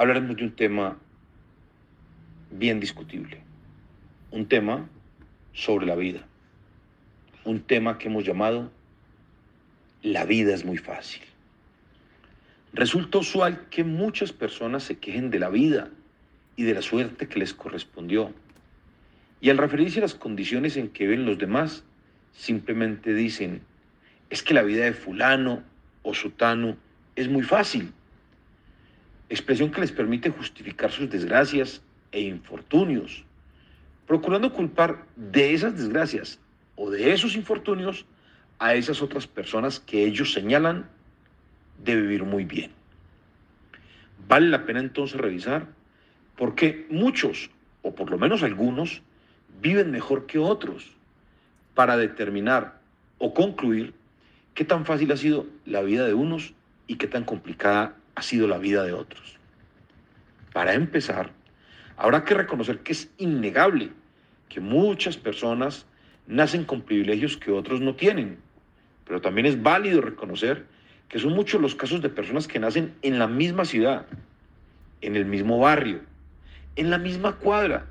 hablaremos de un tema bien discutible, un tema sobre la vida, un tema que hemos llamado La vida es muy fácil. Resulta usual que muchas personas se quejen de la vida y de la suerte que les correspondió. Y al referirse a las condiciones en que ven los demás, simplemente dicen, es que la vida de fulano o sutano es muy fácil. Expresión que les permite justificar sus desgracias e infortunios, procurando culpar de esas desgracias o de esos infortunios a esas otras personas que ellos señalan de vivir muy bien. Vale la pena entonces revisar por qué muchos, o por lo menos algunos, viven mejor que otros, para determinar o concluir qué tan fácil ha sido la vida de unos y qué tan complicada ha sido la vida de otros. Para empezar, habrá que reconocer que es innegable que muchas personas nacen con privilegios que otros no tienen, pero también es válido reconocer que son muchos los casos de personas que nacen en la misma ciudad, en el mismo barrio, en la misma cuadra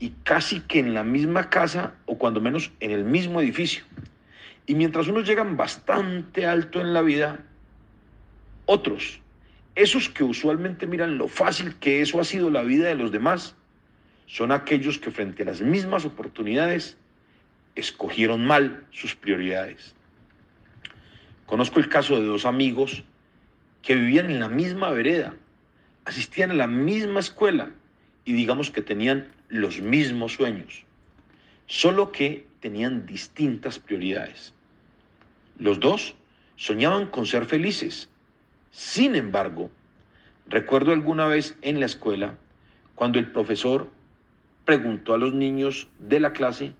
y casi que en la misma casa o cuando menos en el mismo edificio. Y mientras unos llegan bastante alto en la vida, otros, esos que usualmente miran lo fácil que eso ha sido la vida de los demás, son aquellos que frente a las mismas oportunidades escogieron mal sus prioridades. Conozco el caso de dos amigos que vivían en la misma vereda, asistían a la misma escuela y digamos que tenían los mismos sueños, solo que tenían distintas prioridades. Los dos soñaban con ser felices. Sin embargo, recuerdo alguna vez en la escuela cuando el profesor preguntó a los niños de la clase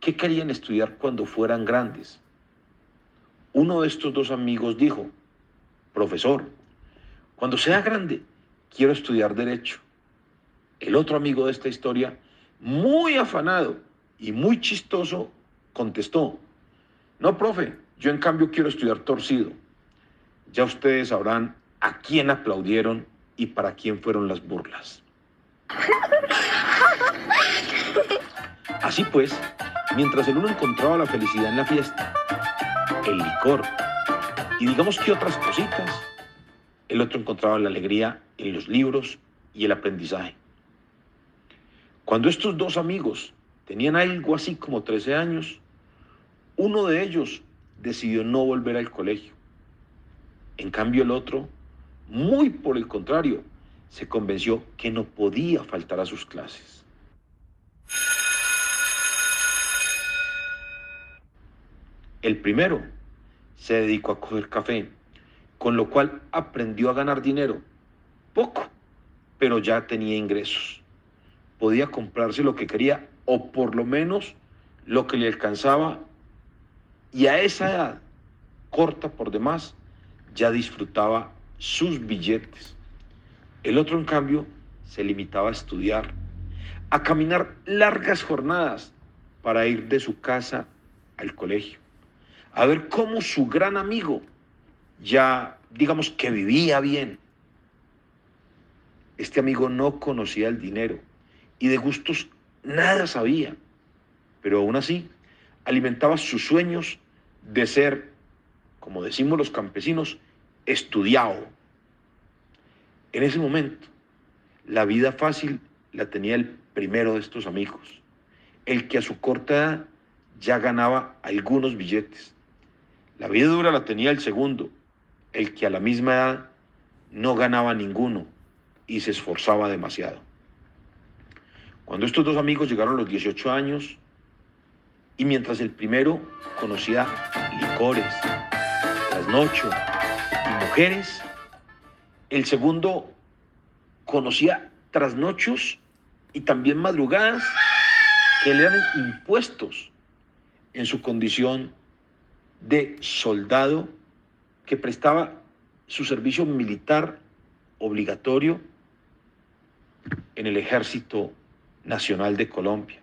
qué querían estudiar cuando fueran grandes. Uno de estos dos amigos dijo, profesor, cuando sea grande, quiero estudiar derecho. El otro amigo de esta historia, muy afanado y muy chistoso, contestó, no, profe, yo en cambio quiero estudiar torcido. Ya ustedes sabrán a quién aplaudieron y para quién fueron las burlas. Así pues, mientras el uno encontraba la felicidad en la fiesta, el licor y digamos que otras cositas, el otro encontraba la alegría en los libros y el aprendizaje. Cuando estos dos amigos tenían algo así como 13 años, uno de ellos decidió no volver al colegio. En cambio el otro, muy por el contrario, se convenció que no podía faltar a sus clases. El primero se dedicó a coger café, con lo cual aprendió a ganar dinero. Poco, pero ya tenía ingresos. Podía comprarse lo que quería o por lo menos lo que le alcanzaba y a esa edad, corta por demás, ya disfrutaba sus billetes. El otro, en cambio, se limitaba a estudiar, a caminar largas jornadas para ir de su casa al colegio a ver cómo su gran amigo ya, digamos que vivía bien. Este amigo no conocía el dinero y de gustos nada sabía, pero aún así alimentaba sus sueños de ser, como decimos los campesinos, estudiado. En ese momento, la vida fácil la tenía el primero de estos amigos, el que a su corta edad ya ganaba algunos billetes. La vida dura la tenía el segundo, el que a la misma edad no ganaba ninguno y se esforzaba demasiado. Cuando estos dos amigos llegaron a los 18 años, y mientras el primero conocía licores, y mujeres, el segundo conocía trasnochos y también madrugadas que le eran impuestos en su condición de soldado que prestaba su servicio militar obligatorio en el Ejército Nacional de Colombia.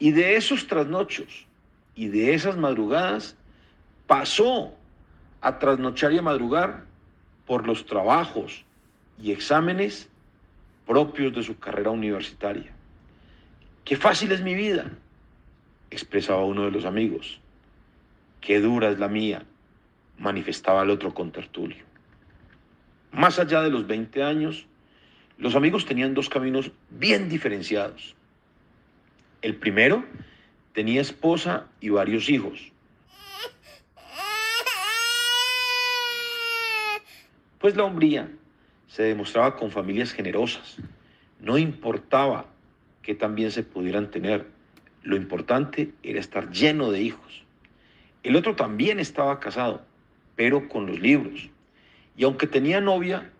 Y de esos trasnochos y de esas madrugadas pasó a trasnochar y a madrugar por los trabajos y exámenes propios de su carrera universitaria. Qué fácil es mi vida, expresaba uno de los amigos. Qué dura es la mía, manifestaba el otro con tertulio. Más allá de los 20 años, los amigos tenían dos caminos bien diferenciados. El primero tenía esposa y varios hijos. Pues la hombría se demostraba con familias generosas. No importaba que también se pudieran tener. Lo importante era estar lleno de hijos. El otro también estaba casado, pero con los libros. Y aunque tenía novia,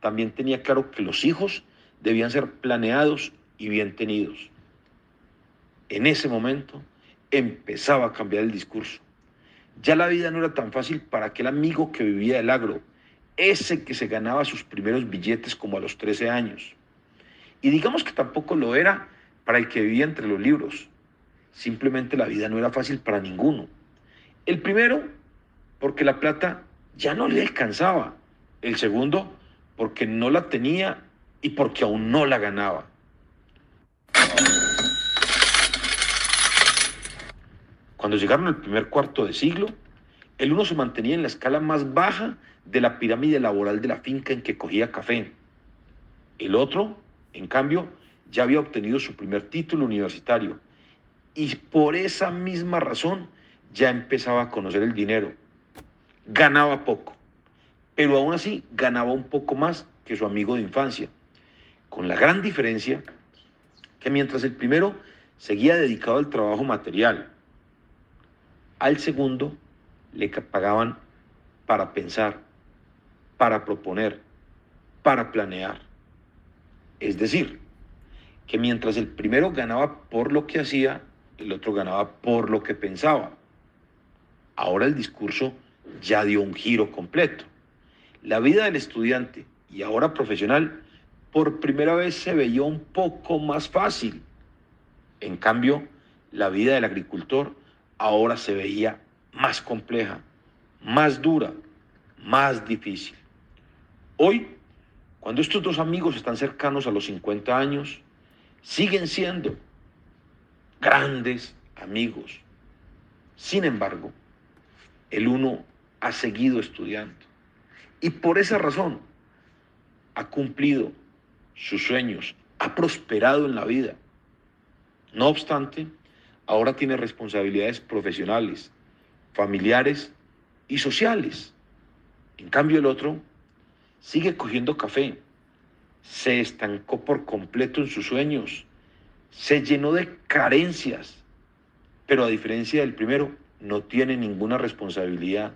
también tenía claro que los hijos debían ser planeados y bien tenidos. En ese momento empezaba a cambiar el discurso. Ya la vida no era tan fácil para aquel amigo que vivía del agro, ese que se ganaba sus primeros billetes como a los 13 años. Y digamos que tampoco lo era para el que vivía entre los libros. Simplemente la vida no era fácil para ninguno. El primero, porque la plata ya no le alcanzaba. El segundo, porque no la tenía y porque aún no la ganaba. Cuando llegaron al primer cuarto de siglo, el uno se mantenía en la escala más baja de la pirámide laboral de la finca en que cogía café. El otro, en cambio, ya había obtenido su primer título universitario y por esa misma razón ya empezaba a conocer el dinero. Ganaba poco, pero aún así ganaba un poco más que su amigo de infancia, con la gran diferencia que mientras el primero seguía dedicado al trabajo material, al segundo le pagaban para pensar, para proponer, para planear. Es decir, que mientras el primero ganaba por lo que hacía, el otro ganaba por lo que pensaba. Ahora el discurso ya dio un giro completo. La vida del estudiante y ahora profesional por primera vez se veía un poco más fácil. En cambio, la vida del agricultor ahora se veía más compleja, más dura, más difícil. Hoy, cuando estos dos amigos están cercanos a los 50 años, siguen siendo grandes amigos. Sin embargo, el uno ha seguido estudiando y por esa razón ha cumplido sus sueños, ha prosperado en la vida. No obstante, ahora tiene responsabilidades profesionales, familiares y sociales. En cambio el otro sigue cogiendo café, se estancó por completo en sus sueños, se llenó de carencias, pero a diferencia del primero, no tiene ninguna responsabilidad,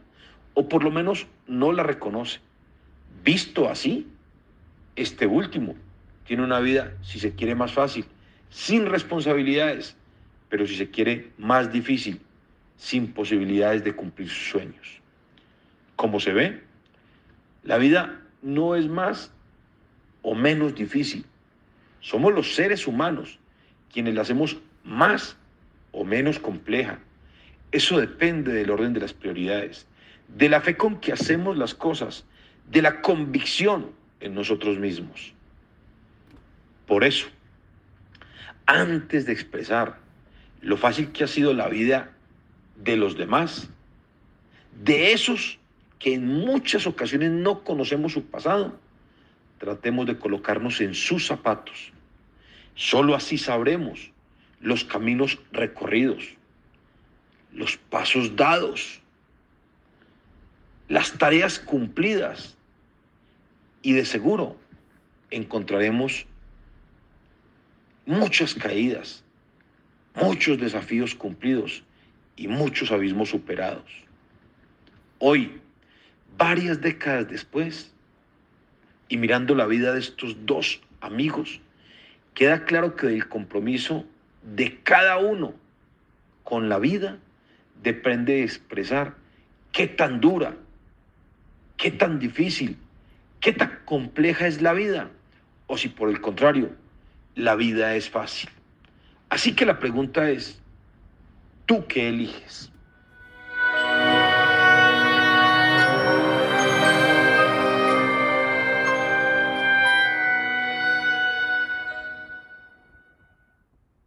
o por lo menos no la reconoce. Visto así, este último tiene una vida, si se quiere, más fácil, sin responsabilidades, pero si se quiere, más difícil, sin posibilidades de cumplir sus sueños. Como se ve, la vida no es más o menos difícil. Somos los seres humanos quienes la hacemos más o menos compleja. Eso depende del orden de las prioridades, de la fe con que hacemos las cosas, de la convicción en nosotros mismos. Por eso, antes de expresar lo fácil que ha sido la vida de los demás, de esos que en muchas ocasiones no conocemos su pasado, tratemos de colocarnos en sus zapatos. Solo así sabremos los caminos recorridos, los pasos dados, las tareas cumplidas y de seguro encontraremos muchas caídas, muchos desafíos cumplidos y muchos abismos superados. Hoy, varias décadas después, y mirando la vida de estos dos amigos, queda claro que del compromiso de cada uno con la vida depende de expresar qué tan dura, qué tan difícil, qué tan compleja es la vida, o si por el contrario, la vida es fácil. Así que la pregunta es, ¿tú qué eliges?